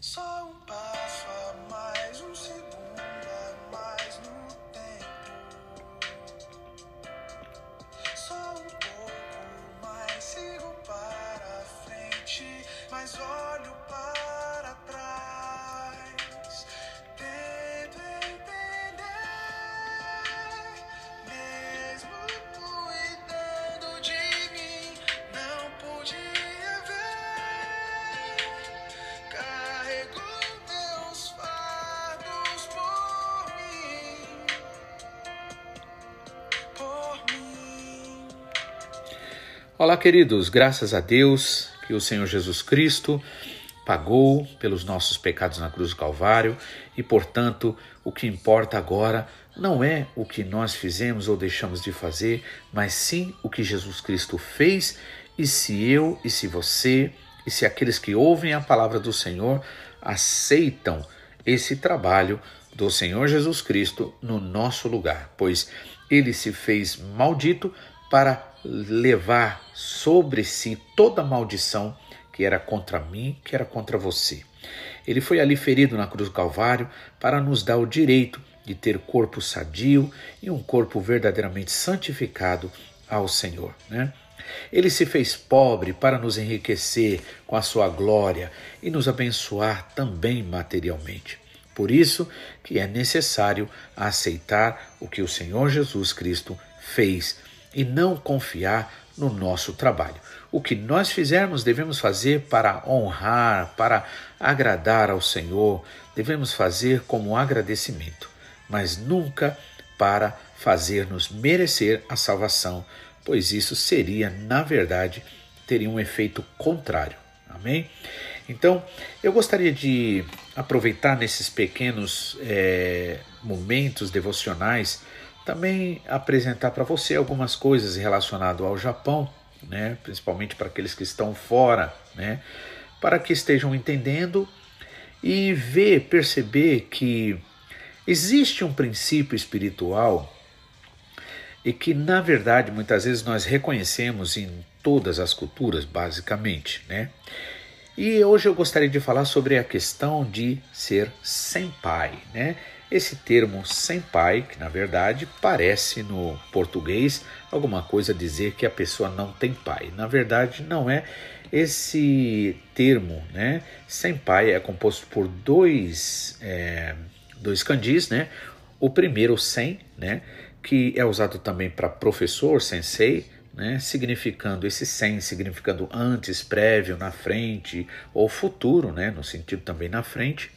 Só um passo a mais, um segundo a mais no tempo. Só um pouco mais, sigo para frente, mas olho Olá, queridos, graças a Deus que o Senhor Jesus Cristo pagou pelos nossos pecados na cruz do Calvário e, portanto, o que importa agora não é o que nós fizemos ou deixamos de fazer, mas sim o que Jesus Cristo fez. E se eu e se você e se aqueles que ouvem a palavra do Senhor aceitam esse trabalho do Senhor Jesus Cristo no nosso lugar, pois ele se fez maldito para levar sobre si toda maldição que era contra mim, que era contra você. Ele foi ali ferido na cruz do Calvário para nos dar o direito de ter corpo sadio e um corpo verdadeiramente santificado ao Senhor, né? Ele se fez pobre para nos enriquecer com a sua glória e nos abençoar também materialmente. Por isso que é necessário aceitar o que o Senhor Jesus Cristo fez e não confiar no nosso trabalho. O que nós fizermos devemos fazer para honrar, para agradar ao Senhor, devemos fazer como agradecimento, mas nunca para fazer-nos merecer a salvação, pois isso seria, na verdade, teria um efeito contrário. Amém? Então, eu gostaria de aproveitar nesses pequenos é, momentos devocionais também apresentar para você algumas coisas relacionadas ao Japão, né, principalmente para aqueles que estão fora, né, para que estejam entendendo e ver, perceber que existe um princípio espiritual e que na verdade muitas vezes nós reconhecemos em todas as culturas, basicamente, né? E hoje eu gostaria de falar sobre a questão de ser senpai, né? Esse termo senpai, que na verdade parece no português alguma coisa dizer que a pessoa não tem pai. Na verdade, não é. Esse termo, né? Senpai é composto por dois, é, dois kanjis, né? O primeiro, sen, né? Que é usado também para professor, sensei, né, significando esse sem, significando antes, prévio, na frente, ou futuro, né, no sentido também na frente.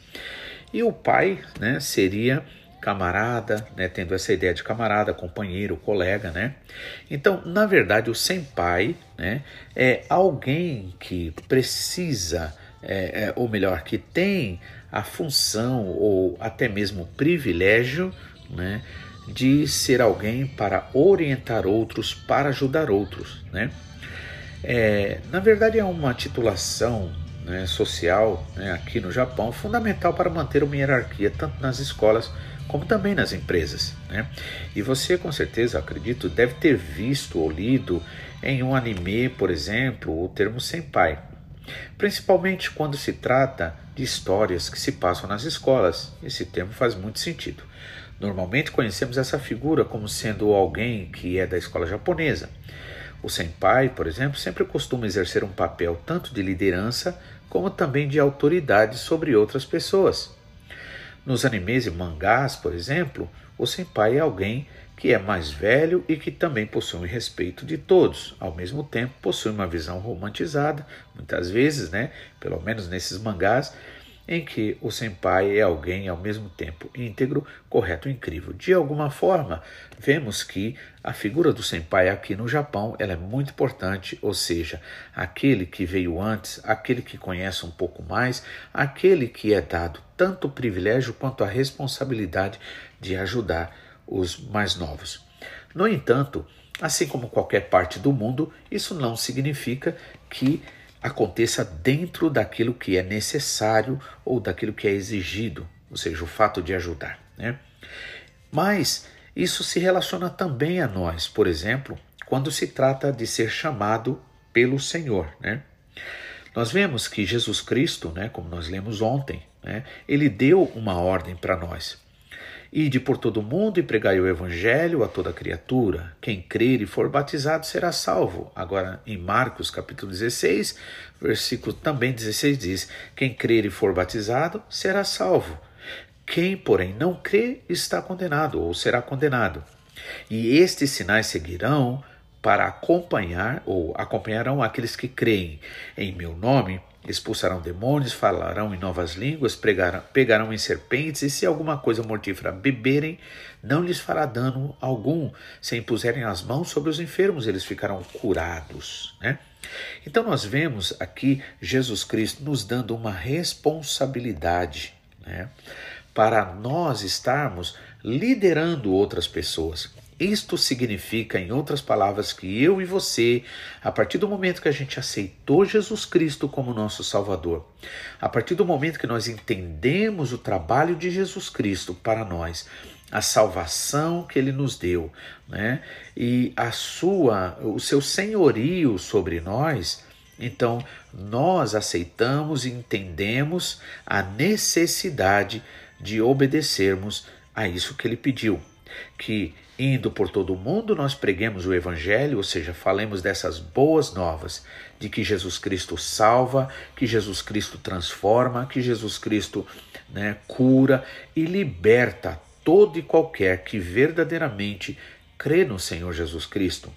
E o pai né, seria camarada, né, tendo essa ideia de camarada, companheiro, colega, né? Então, na verdade, o senpai, né, é alguém que precisa, é, é, ou melhor, que tem a função ou até mesmo o privilégio, né, de ser alguém para orientar outros, para ajudar outros, né? É, na verdade, é uma titulação né, social né, aqui no Japão fundamental para manter uma hierarquia tanto nas escolas como também nas empresas. Né? E você, com certeza, acredito, deve ter visto ou lido em um anime, por exemplo, o termo senpai, principalmente quando se trata de histórias que se passam nas escolas. Esse termo faz muito sentido. Normalmente conhecemos essa figura como sendo alguém que é da escola japonesa. O senpai, por exemplo, sempre costuma exercer um papel tanto de liderança como também de autoridade sobre outras pessoas. Nos animes e mangás, por exemplo, o senpai é alguém que é mais velho e que também possui o respeito de todos. Ao mesmo tempo, possui uma visão romantizada, muitas vezes, né, pelo menos nesses mangás, em que o senpai é alguém ao mesmo tempo íntegro, correto e incrível. De alguma forma, vemos que a figura do senpai aqui no Japão ela é muito importante, ou seja, aquele que veio antes, aquele que conhece um pouco mais, aquele que é dado tanto o privilégio quanto a responsabilidade de ajudar os mais novos. No entanto, assim como qualquer parte do mundo, isso não significa que aconteça dentro daquilo que é necessário ou daquilo que é exigido, ou seja, o fato de ajudar. Né? Mas isso se relaciona também a nós, por exemplo, quando se trata de ser chamado pelo Senhor. Né? Nós vemos que Jesus Cristo, né, como nós lemos ontem, né, ele deu uma ordem para nós. Ide por todo o mundo e pregai o evangelho a toda criatura. Quem crer e for batizado será salvo. Agora, em Marcos capítulo 16, versículo também 16 diz: Quem crer e for batizado será salvo. Quem, porém, não crê está condenado ou será condenado. E estes sinais seguirão para acompanhar ou acompanharão aqueles que creem em meu nome expulsarão demônios, falarão em novas línguas, pregarão, pegarão em serpentes, e se alguma coisa mortífera beberem, não lhes fará dano algum. Se impuserem as mãos sobre os enfermos, eles ficarão curados. Né? Então nós vemos aqui Jesus Cristo nos dando uma responsabilidade né? para nós estarmos liderando outras pessoas. Isto significa, em outras palavras, que eu e você, a partir do momento que a gente aceitou Jesus Cristo como nosso Salvador, a partir do momento que nós entendemos o trabalho de Jesus Cristo para nós, a salvação que ele nos deu, né? E a sua, o seu senhorio sobre nós, então nós aceitamos e entendemos a necessidade de obedecermos a isso que ele pediu, que Indo por todo o mundo, nós preguemos o Evangelho, ou seja, falemos dessas boas novas de que Jesus Cristo salva, que Jesus Cristo transforma, que Jesus Cristo né, cura e liberta todo e qualquer que verdadeiramente crê no Senhor Jesus Cristo.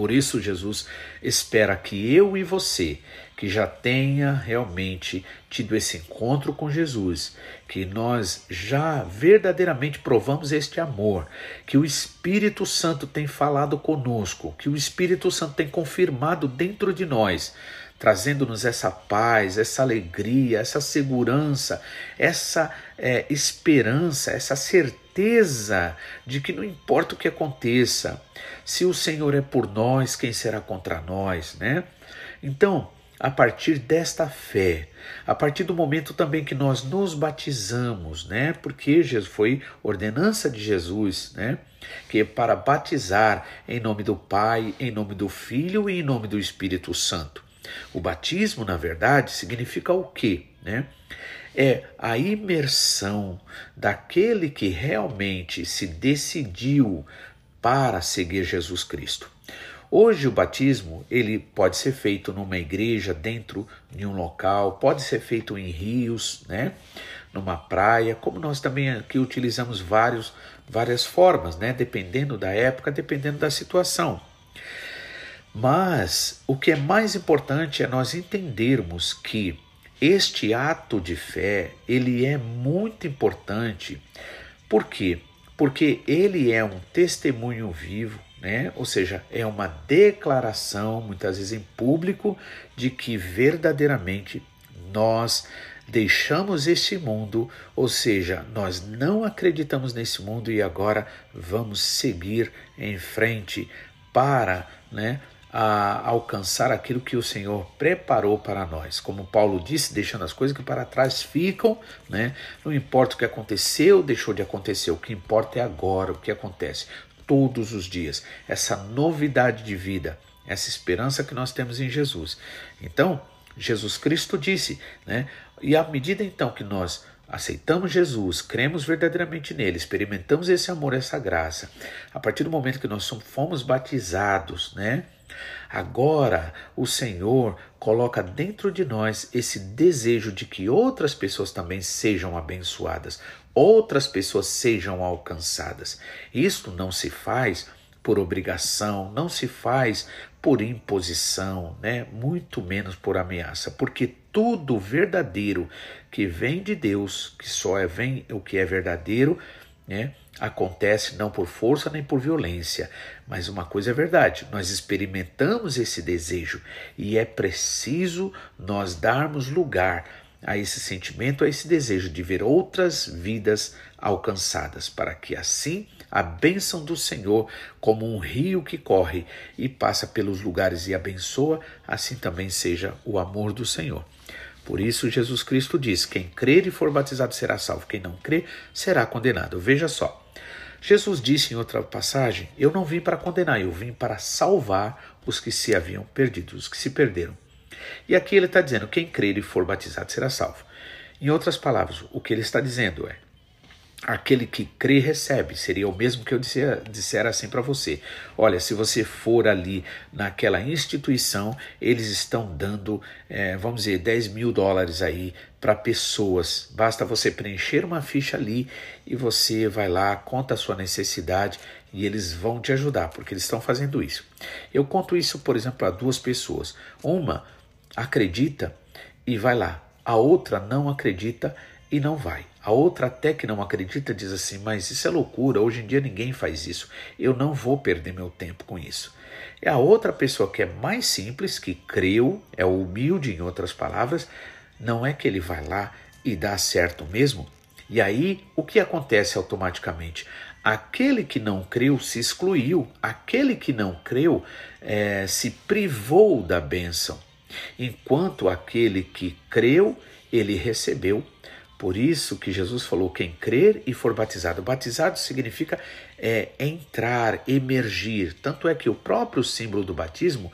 Por isso, Jesus espera que eu e você, que já tenha realmente tido esse encontro com Jesus, que nós já verdadeiramente provamos este amor, que o Espírito Santo tem falado conosco, que o Espírito Santo tem confirmado dentro de nós, trazendo-nos essa paz, essa alegria, essa segurança, essa é, esperança, essa certeza de que não importa o que aconteça, se o Senhor é por nós, quem será contra nós, né? Então, a partir desta fé, a partir do momento também que nós nos batizamos, né? Porque Jesus foi ordenança de Jesus, né? Que é para batizar em nome do Pai, em nome do Filho e em nome do Espírito Santo. O batismo, na verdade, significa o quê, né? É a imersão daquele que realmente se decidiu para seguir Jesus Cristo. Hoje o batismo ele pode ser feito numa igreja, dentro de um local, pode ser feito em rios, né? numa praia, como nós também aqui utilizamos vários, várias formas, né? dependendo da época, dependendo da situação. Mas o que é mais importante é nós entendermos que este ato de fé, ele é muito importante. Por quê? Porque ele é um testemunho vivo né? Ou seja, é uma declaração, muitas vezes em público, de que verdadeiramente nós deixamos este mundo, ou seja, nós não acreditamos nesse mundo e agora vamos seguir em frente para, né, a alcançar aquilo que o Senhor preparou para nós. Como Paulo disse, deixando as coisas que para trás ficam, né? Não importa o que aconteceu, deixou de acontecer, o que importa é agora o que acontece todos os dias, essa novidade de vida, essa esperança que nós temos em Jesus. Então, Jesus Cristo disse, né? E à medida então que nós aceitamos Jesus, cremos verdadeiramente nele, experimentamos esse amor, essa graça, a partir do momento que nós fomos batizados, né? Agora o Senhor coloca dentro de nós esse desejo de que outras pessoas também sejam abençoadas, outras pessoas sejam alcançadas. Isto não se faz por obrigação, não se faz por imposição, né? muito menos por ameaça, porque tudo verdadeiro que vem de Deus, que só é vem o que é verdadeiro, né? Acontece não por força nem por violência, mas uma coisa é verdade, nós experimentamos esse desejo e é preciso nós darmos lugar a esse sentimento, a esse desejo de ver outras vidas alcançadas, para que assim a bênção do Senhor, como um rio que corre e passa pelos lugares e abençoa, assim também seja o amor do Senhor. Por isso, Jesus Cristo diz: quem crer e for batizado será salvo, quem não crer será condenado. Veja só. Jesus disse em outra passagem: Eu não vim para condenar, eu vim para salvar os que se haviam perdido, os que se perderam. E aqui ele está dizendo: quem crer e for batizado será salvo. Em outras palavras, o que ele está dizendo é: aquele que crê recebe. Seria o mesmo que eu disser assim para você. Olha, se você for ali naquela instituição, eles estão dando, é, vamos dizer, 10 mil dólares aí para pessoas. Basta você preencher uma ficha ali e você vai lá, conta a sua necessidade e eles vão te ajudar, porque eles estão fazendo isso. Eu conto isso, por exemplo, a duas pessoas. Uma acredita e vai lá, a outra não acredita e não vai. A outra, até que não acredita, diz assim: Mas isso é loucura, hoje em dia ninguém faz isso, eu não vou perder meu tempo com isso. E a outra pessoa que é mais simples, que creu, é humilde, em outras palavras, não é que ele vai lá e dá certo mesmo. E aí, o que acontece automaticamente? Aquele que não creu se excluiu, aquele que não creu é, se privou da bênção, enquanto aquele que creu, ele recebeu por isso que Jesus falou: quem crer e for batizado. Batizado significa é, entrar, emergir. Tanto é que o próprio símbolo do batismo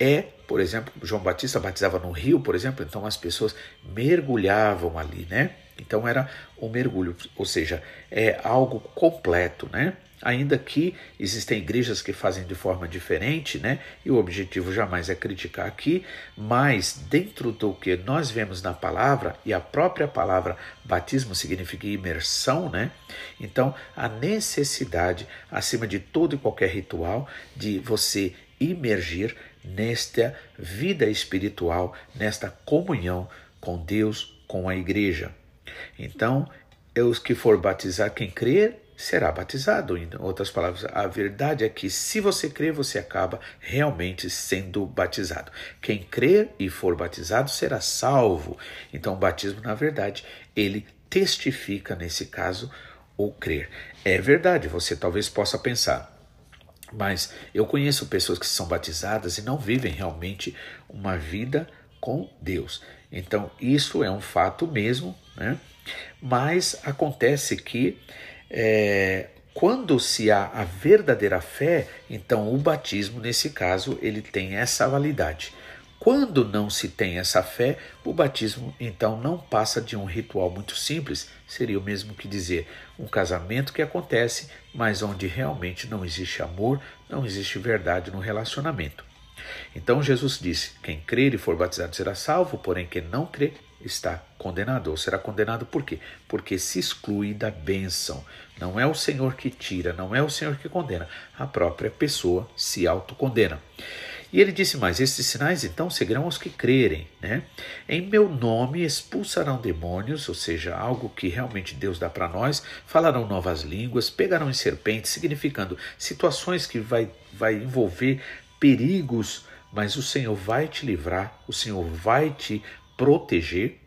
é, por exemplo, João Batista batizava no rio, por exemplo, então as pessoas mergulhavam ali, né? Então era um mergulho, ou seja, é algo completo, né? Ainda que existem igrejas que fazem de forma diferente, né? E o objetivo jamais é criticar aqui, mas dentro do que nós vemos na palavra, e a própria palavra batismo significa imersão, né? Então, a necessidade, acima de todo e qualquer ritual, de você imergir nesta vida espiritual, nesta comunhão com Deus, com a igreja. Então, os que for batizar, quem crer será batizado. Em outras palavras, a verdade é que se você crer, você acaba realmente sendo batizado. Quem crer e for batizado será salvo. Então, o batismo, na verdade, ele testifica, nesse caso, o crer. É verdade, você talvez possa pensar. Mas eu conheço pessoas que são batizadas e não vivem realmente uma vida com Deus. Então, isso é um fato mesmo, né? Mas acontece que é, quando se há a verdadeira fé, então o batismo, nesse caso, ele tem essa validade. Quando não se tem essa fé, o batismo então não passa de um ritual muito simples, seria o mesmo que dizer um casamento que acontece, mas onde realmente não existe amor, não existe verdade no relacionamento. Então Jesus disse: Quem crer e for batizado será salvo, porém quem não crer está condenado. Ou será condenado por quê? Porque se exclui da bênção. Não é o Senhor que tira, não é o Senhor que condena. A própria pessoa se autocondena. E ele disse mais: Estes sinais então seguirão os que crerem, né? Em meu nome expulsarão demônios, ou seja, algo que realmente Deus dá para nós, falarão novas línguas, pegarão em serpentes, significando situações que vai, vai envolver perigos, mas o Senhor vai te livrar, o Senhor vai te proteger.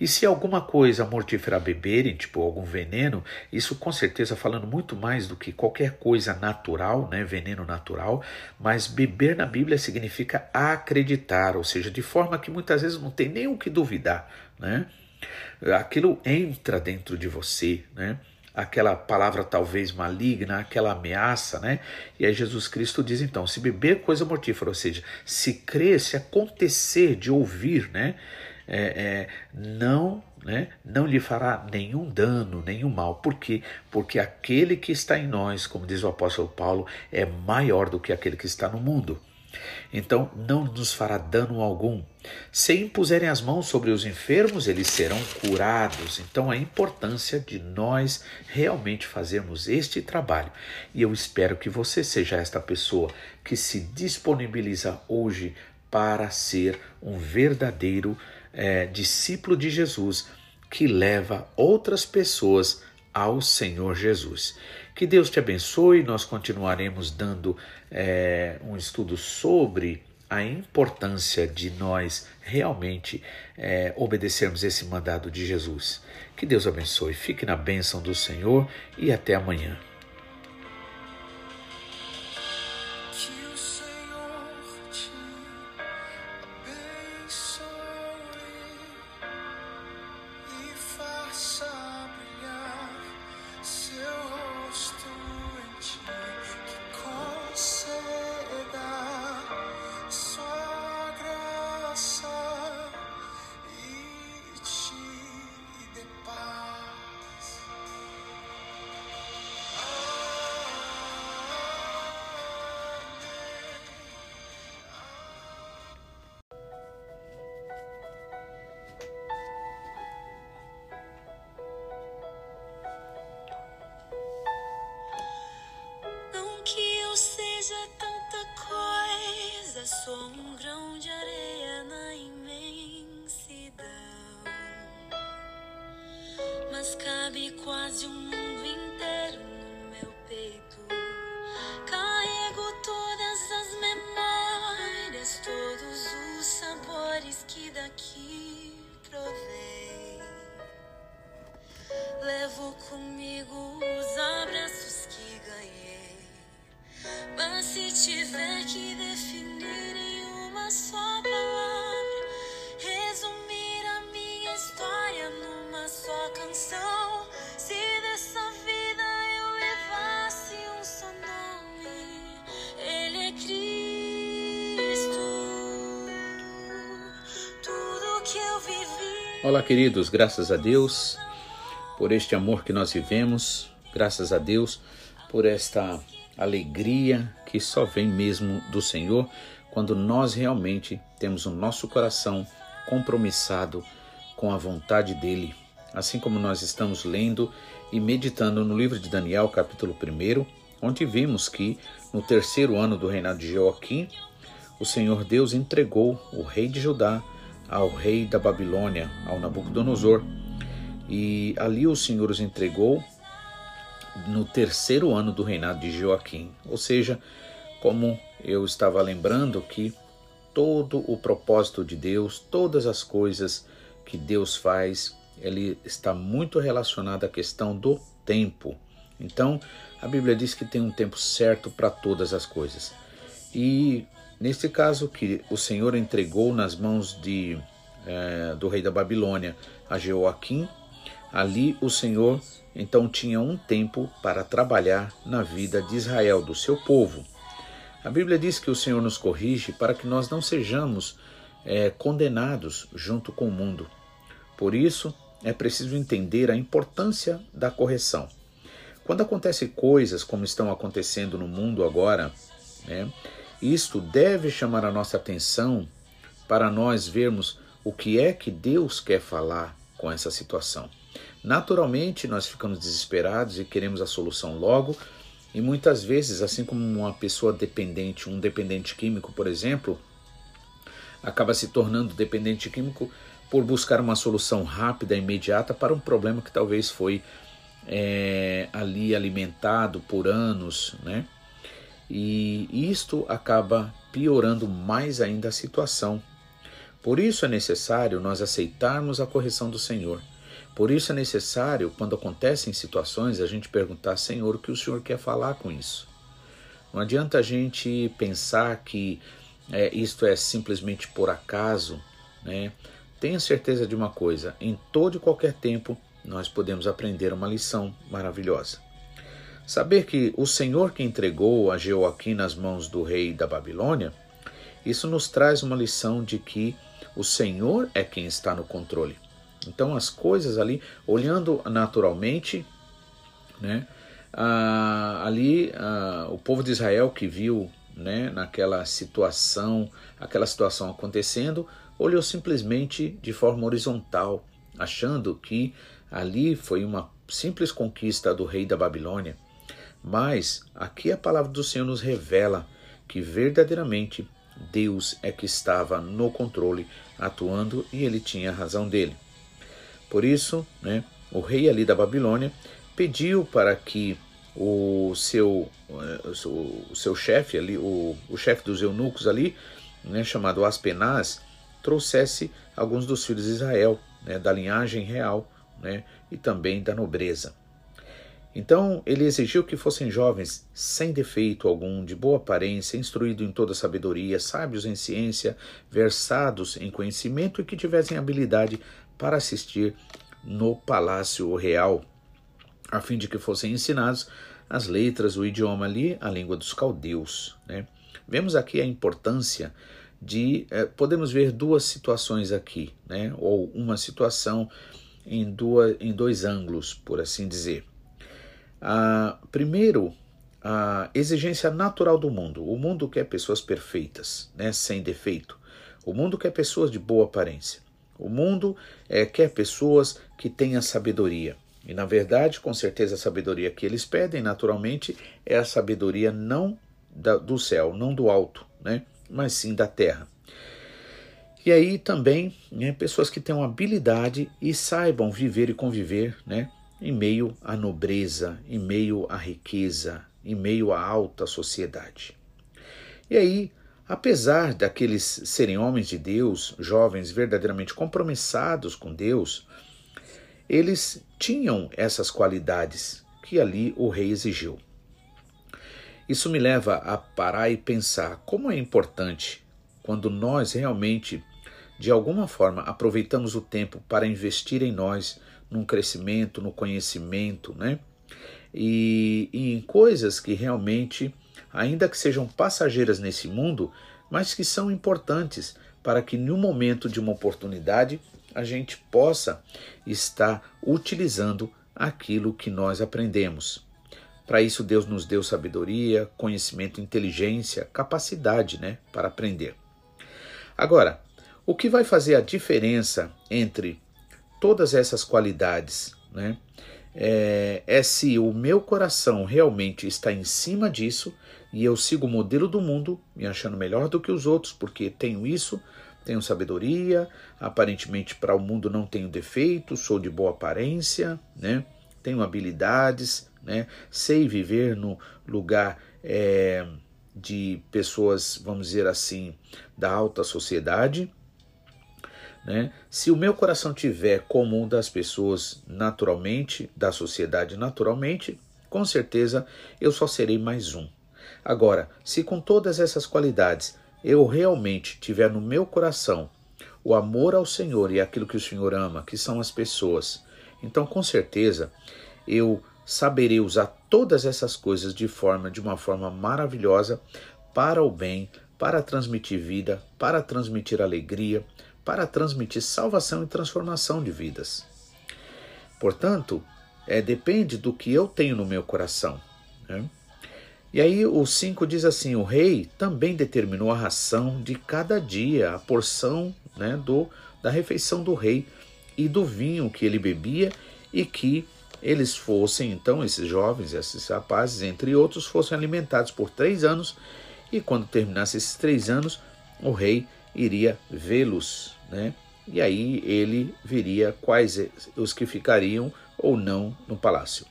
E se alguma coisa mortífera beberem, tipo algum veneno, isso com certeza falando muito mais do que qualquer coisa natural, né, veneno natural, mas beber na Bíblia significa acreditar, ou seja, de forma que muitas vezes não tem nem o que duvidar, né? Aquilo entra dentro de você, né? aquela palavra talvez maligna, aquela ameaça, né? E aí Jesus Cristo diz então, se beber coisa mortífera, ou seja, se crer, se acontecer de ouvir, né? É, é, não, né? Não lhe fará nenhum dano, nenhum mal. Por quê? Porque aquele que está em nós, como diz o apóstolo Paulo, é maior do que aquele que está no mundo. Então não nos fará dano algum. Se impuserem as mãos sobre os enfermos, eles serão curados. Então a importância de nós realmente fazermos este trabalho. E eu espero que você seja esta pessoa que se disponibiliza hoje para ser um verdadeiro é, discípulo de Jesus que leva outras pessoas ao Senhor Jesus. Que Deus te abençoe. Nós continuaremos dando é, um estudo sobre a importância de nós realmente é, obedecermos esse mandado de Jesus. Que Deus abençoe. Fique na bênção do Senhor e até amanhã. Olá, queridos, graças a Deus por este amor que nós vivemos, graças a Deus por esta alegria que só vem mesmo do Senhor quando nós realmente temos o nosso coração compromissado com a vontade dele. Assim como nós estamos lendo e meditando no livro de Daniel, capítulo 1, onde vimos que no terceiro ano do reinado de Joaquim, o Senhor Deus entregou o rei de Judá ao rei da Babilônia, ao Nabucodonosor. E ali o Senhor os entregou no terceiro ano do reinado de Joaquim. Ou seja, como eu estava lembrando que todo o propósito de Deus, todas as coisas que Deus faz, ele está muito relacionado à questão do tempo. Então, a Bíblia diz que tem um tempo certo para todas as coisas. E neste caso que o Senhor entregou nas mãos de, eh, do rei da Babilônia a Joaquim, ali o Senhor então tinha um tempo para trabalhar na vida de Israel, do seu povo. A Bíblia diz que o Senhor nos corrige para que nós não sejamos é, condenados junto com o mundo. Por isso, é preciso entender a importância da correção. Quando acontecem coisas como estão acontecendo no mundo agora, né, isto deve chamar a nossa atenção para nós vermos o que é que Deus quer falar com essa situação. Naturalmente, nós ficamos desesperados e queremos a solução logo, e muitas vezes, assim como uma pessoa dependente, um dependente químico, por exemplo, acaba se tornando dependente químico por buscar uma solução rápida e imediata para um problema que talvez foi é, ali alimentado por anos, né? E isto acaba piorando mais ainda a situação. Por isso é necessário nós aceitarmos a correção do Senhor por isso é necessário, quando acontecem situações, a gente perguntar, Senhor, o que o Senhor quer falar com isso? Não adianta a gente pensar que é, isto é simplesmente por acaso, né? Tenha certeza de uma coisa: em todo e qualquer tempo nós podemos aprender uma lição maravilhosa. Saber que o Senhor que entregou a Jeoaquim nas mãos do rei da Babilônia, isso nos traz uma lição de que o Senhor é quem está no controle. Então as coisas ali, olhando naturalmente, né, ah, ali ah, o povo de Israel que viu né, naquela situação, aquela situação acontecendo, olhou simplesmente de forma horizontal, achando que ali foi uma simples conquista do rei da Babilônia. Mas aqui a palavra do Senhor nos revela que verdadeiramente Deus é que estava no controle, atuando e ele tinha a razão dele. Por isso, né, o rei ali da Babilônia pediu para que o seu, eh, o seu chefe ali, o, o chefe dos eunucos ali, né, chamado Aspenaz, trouxesse alguns dos filhos de Israel, né, da linhagem real né, e também da nobreza. Então ele exigiu que fossem jovens sem defeito algum, de boa aparência, instruídos em toda sabedoria, sábios em ciência, versados em conhecimento e que tivessem habilidade para assistir no palácio real, a fim de que fossem ensinados as letras, o idioma ali, a língua dos caldeus. Né? Vemos aqui a importância de. Eh, podemos ver duas situações aqui, né? ou uma situação em, duas, em dois ângulos, por assim dizer. Ah, primeiro, a exigência natural do mundo. O mundo quer pessoas perfeitas, né? sem defeito. O mundo quer pessoas de boa aparência. O mundo é, quer pessoas que tenham sabedoria. E na verdade, com certeza, a sabedoria que eles pedem, naturalmente, é a sabedoria não da, do céu, não do alto, né? mas sim da terra. E aí também né, pessoas que tenham habilidade e saibam viver e conviver né, em meio à nobreza, em meio à riqueza, em meio à alta sociedade. E aí, apesar daqueles serem homens de Deus, jovens verdadeiramente compromissados com Deus, eles tinham essas qualidades que ali o rei exigiu. Isso me leva a parar e pensar como é importante quando nós realmente, de alguma forma, aproveitamos o tempo para investir em nós, num crescimento, no conhecimento, né? E, e em coisas que realmente, ainda que sejam passageiras nesse mundo, mas que são importantes para que no momento de uma oportunidade a gente possa estar utilizando aquilo que nós aprendemos. Para isso Deus nos deu sabedoria, conhecimento, inteligência, capacidade, né, para aprender. Agora, o que vai fazer a diferença entre todas essas qualidades, né? É, é, se o meu coração realmente está em cima disso e eu sigo o modelo do mundo, me achando melhor do que os outros, porque tenho isso, tenho sabedoria, aparentemente para o mundo não tenho defeitos, sou de boa aparência, né? tenho habilidades, né? sei viver no lugar é, de pessoas, vamos dizer assim, da alta sociedade. Né? Se o meu coração tiver como um das pessoas naturalmente, da sociedade naturalmente, com certeza eu só serei mais um. Agora, se com todas essas qualidades eu realmente tiver no meu coração o amor ao Senhor e aquilo que o Senhor ama, que são as pessoas, então com certeza eu saberei usar todas essas coisas de forma de uma forma maravilhosa para o bem, para transmitir vida, para transmitir alegria, para transmitir salvação e transformação de vidas. Portanto, é, depende do que eu tenho no meu coração. Né? E aí o 5 diz assim: o rei também determinou a ração de cada dia, a porção né, do, da refeição do rei e do vinho que ele bebia e que eles fossem, então, esses jovens, esses rapazes, entre outros, fossem alimentados por três anos e quando terminasse esses três anos, o rei iria vê-los, né? E aí ele viria quais os que ficariam ou não no palácio.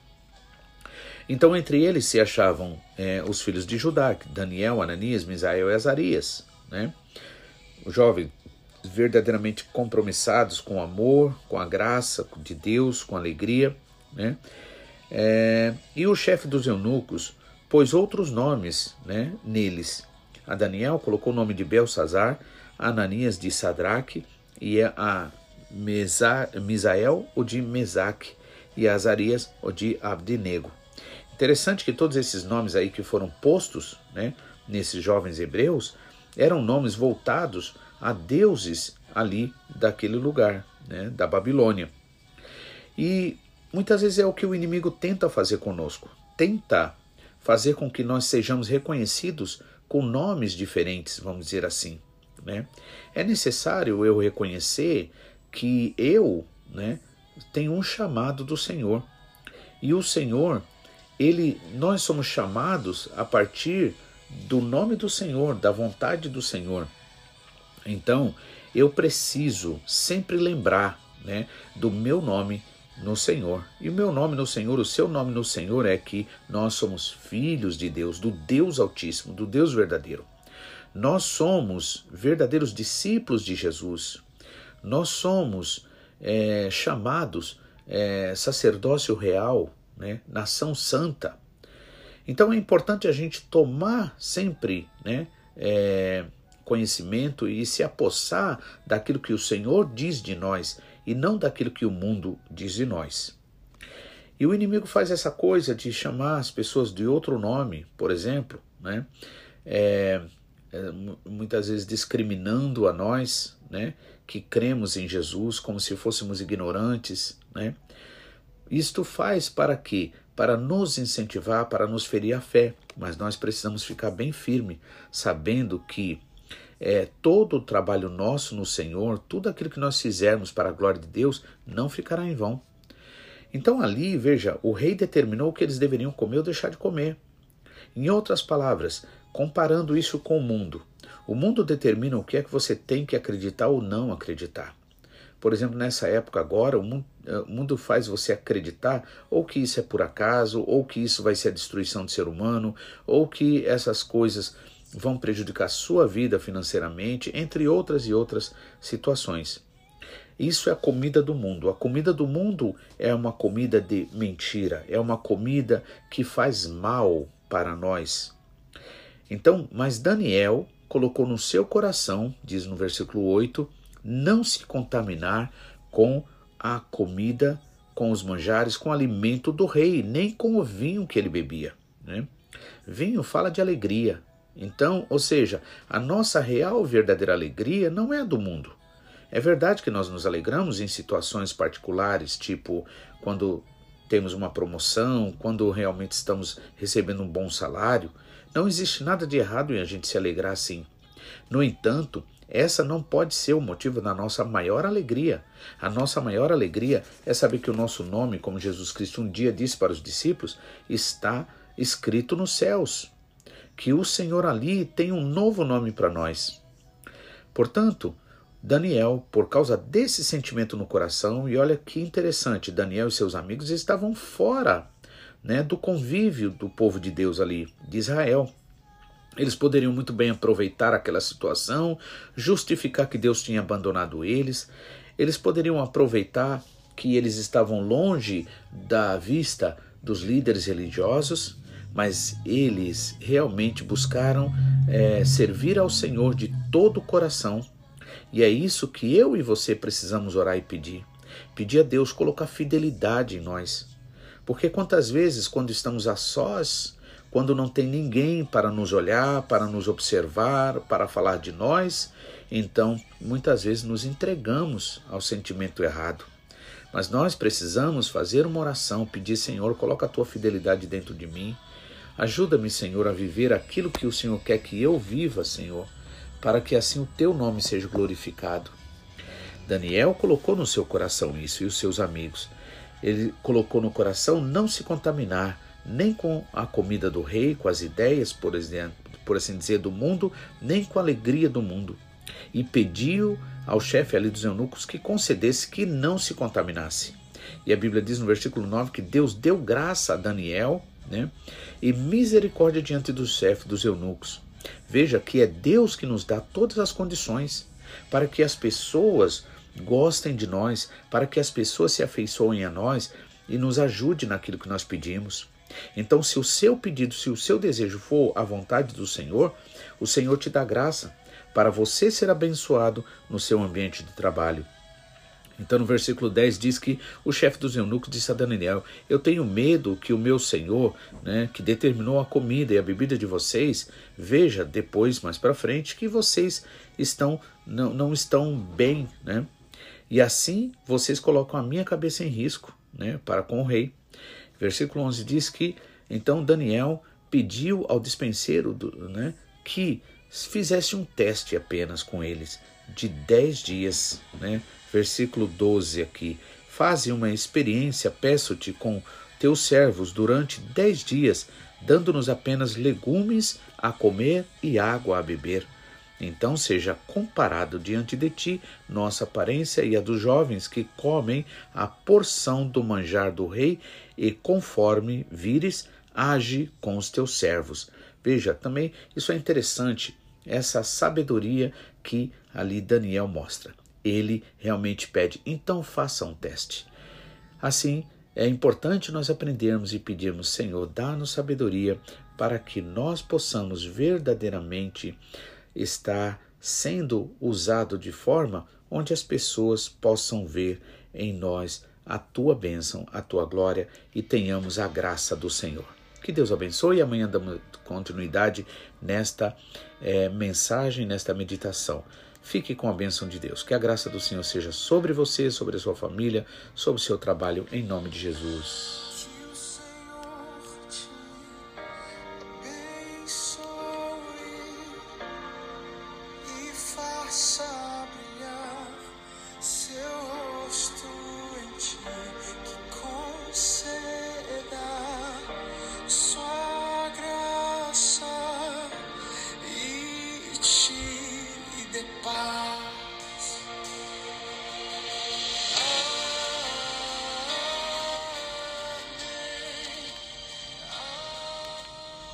Então, entre eles se achavam é, os filhos de Judá, Daniel, Ananias, Misael e Azarias. Né? O jovem verdadeiramente compromissados com o amor, com a graça de Deus, com alegria. Né? É, e o chefe dos eunucos pôs outros nomes né, neles. A Daniel colocou o nome de Belsazar, Ananias de Sadraque e a Misael o de Mesaque e Azarias o de Abdenego. Interessante que todos esses nomes aí que foram postos né, nesses jovens hebreus eram nomes voltados a deuses ali daquele lugar, né, da Babilônia. E muitas vezes é o que o inimigo tenta fazer conosco. Tenta fazer com que nós sejamos reconhecidos com nomes diferentes, vamos dizer assim. Né? É necessário eu reconhecer que eu né, tenho um chamado do Senhor. E o Senhor ele, nós somos chamados a partir do nome do Senhor, da vontade do Senhor. Então, eu preciso sempre lembrar né, do meu nome no Senhor. E o meu nome no Senhor, o seu nome no Senhor é que nós somos filhos de Deus, do Deus Altíssimo, do Deus verdadeiro. Nós somos verdadeiros discípulos de Jesus. Nós somos é, chamados é, sacerdócio real, né? nação santa. Então é importante a gente tomar sempre né, é, conhecimento e se apossar daquilo que o Senhor diz de nós e não daquilo que o mundo diz de nós. E o inimigo faz essa coisa de chamar as pessoas de outro nome, por exemplo, né? É, muitas vezes discriminando a nós, né? que cremos em Jesus como se fôssemos ignorantes, né? Isto faz para quê? Para nos incentivar, para nos ferir a fé. Mas nós precisamos ficar bem firme, sabendo que é, todo o trabalho nosso no Senhor, tudo aquilo que nós fizermos para a glória de Deus, não ficará em vão. Então ali, veja, o rei determinou o que eles deveriam comer ou deixar de comer. Em outras palavras, comparando isso com o mundo, o mundo determina o que é que você tem que acreditar ou não acreditar. Por exemplo, nessa época agora, o mundo, eh, mundo faz você acreditar ou que isso é por acaso, ou que isso vai ser a destruição do ser humano, ou que essas coisas vão prejudicar sua vida financeiramente, entre outras e outras situações. Isso é a comida do mundo. A comida do mundo é uma comida de mentira, é uma comida que faz mal para nós. Então, mas Daniel colocou no seu coração, diz no versículo 8, não se contaminar com a comida, com os manjares, com o alimento do rei, nem com o vinho que ele bebia. Né? Vinho fala de alegria. Então, ou seja, a nossa real verdadeira alegria não é a do mundo. É verdade que nós nos alegramos em situações particulares, tipo quando temos uma promoção, quando realmente estamos recebendo um bom salário. Não existe nada de errado em a gente se alegrar assim. No entanto, essa não pode ser o motivo da nossa maior alegria. A nossa maior alegria é saber que o nosso nome, como Jesus Cristo um dia disse para os discípulos, está escrito nos céus. Que o Senhor ali tem um novo nome para nós. Portanto, Daniel, por causa desse sentimento no coração, e olha que interessante, Daniel e seus amigos estavam fora né, do convívio do povo de Deus ali, de Israel. Eles poderiam muito bem aproveitar aquela situação, justificar que Deus tinha abandonado eles. Eles poderiam aproveitar que eles estavam longe da vista dos líderes religiosos, mas eles realmente buscaram é, servir ao Senhor de todo o coração. E é isso que eu e você precisamos orar e pedir. Pedir a Deus colocar fidelidade em nós. Porque quantas vezes, quando estamos a sós, quando não tem ninguém para nos olhar, para nos observar, para falar de nós, então muitas vezes nos entregamos ao sentimento errado. Mas nós precisamos fazer uma oração, pedir, Senhor, coloca a tua fidelidade dentro de mim. Ajuda-me, Senhor, a viver aquilo que o Senhor quer que eu viva, Senhor, para que assim o teu nome seja glorificado. Daniel colocou no seu coração isso e os seus amigos. Ele colocou no coração não se contaminar, nem com a comida do rei, com as ideias, por, exemplo, por assim dizer, do mundo, nem com a alegria do mundo. E pediu ao chefe ali dos eunucos que concedesse que não se contaminasse. E a Bíblia diz no versículo 9 que Deus deu graça a Daniel né, e misericórdia diante do chefe dos eunucos. Veja que é Deus que nos dá todas as condições para que as pessoas gostem de nós, para que as pessoas se afeiçoem a nós e nos ajude naquilo que nós pedimos. Então, se o seu pedido, se o seu desejo for a vontade do Senhor, o Senhor te dá graça para você ser abençoado no seu ambiente de trabalho. Então, no versículo 10 diz que o chefe dos eunucos disse a Daniel: Eu tenho medo que o meu senhor, né, que determinou a comida e a bebida de vocês, veja depois, mais para frente, que vocês estão não, não estão bem, né? E assim vocês colocam a minha cabeça em risco, né, para com o rei. Versículo 11 diz que então Daniel pediu ao dispenseiro do, né, que fizesse um teste apenas com eles de 10 dias. Né? Versículo 12 aqui. Faze uma experiência, peço-te, com teus servos durante dez dias, dando-nos apenas legumes a comer e água a beber. Então seja comparado diante de ti nossa aparência e a dos jovens que comem a porção do manjar do rei, e conforme vires, age com os teus servos. Veja, também isso é interessante, essa sabedoria que ali Daniel mostra. Ele realmente pede, então faça um teste. Assim, é importante nós aprendermos e pedirmos, Senhor, dá-nos sabedoria para que nós possamos verdadeiramente está sendo usado de forma onde as pessoas possam ver em nós a tua bênção, a tua glória e tenhamos a graça do Senhor. Que Deus abençoe e amanhã damos continuidade nesta é, mensagem, nesta meditação. Fique com a bênção de Deus. Que a graça do Senhor seja sobre você, sobre a sua família, sobre o seu trabalho, em nome de Jesus.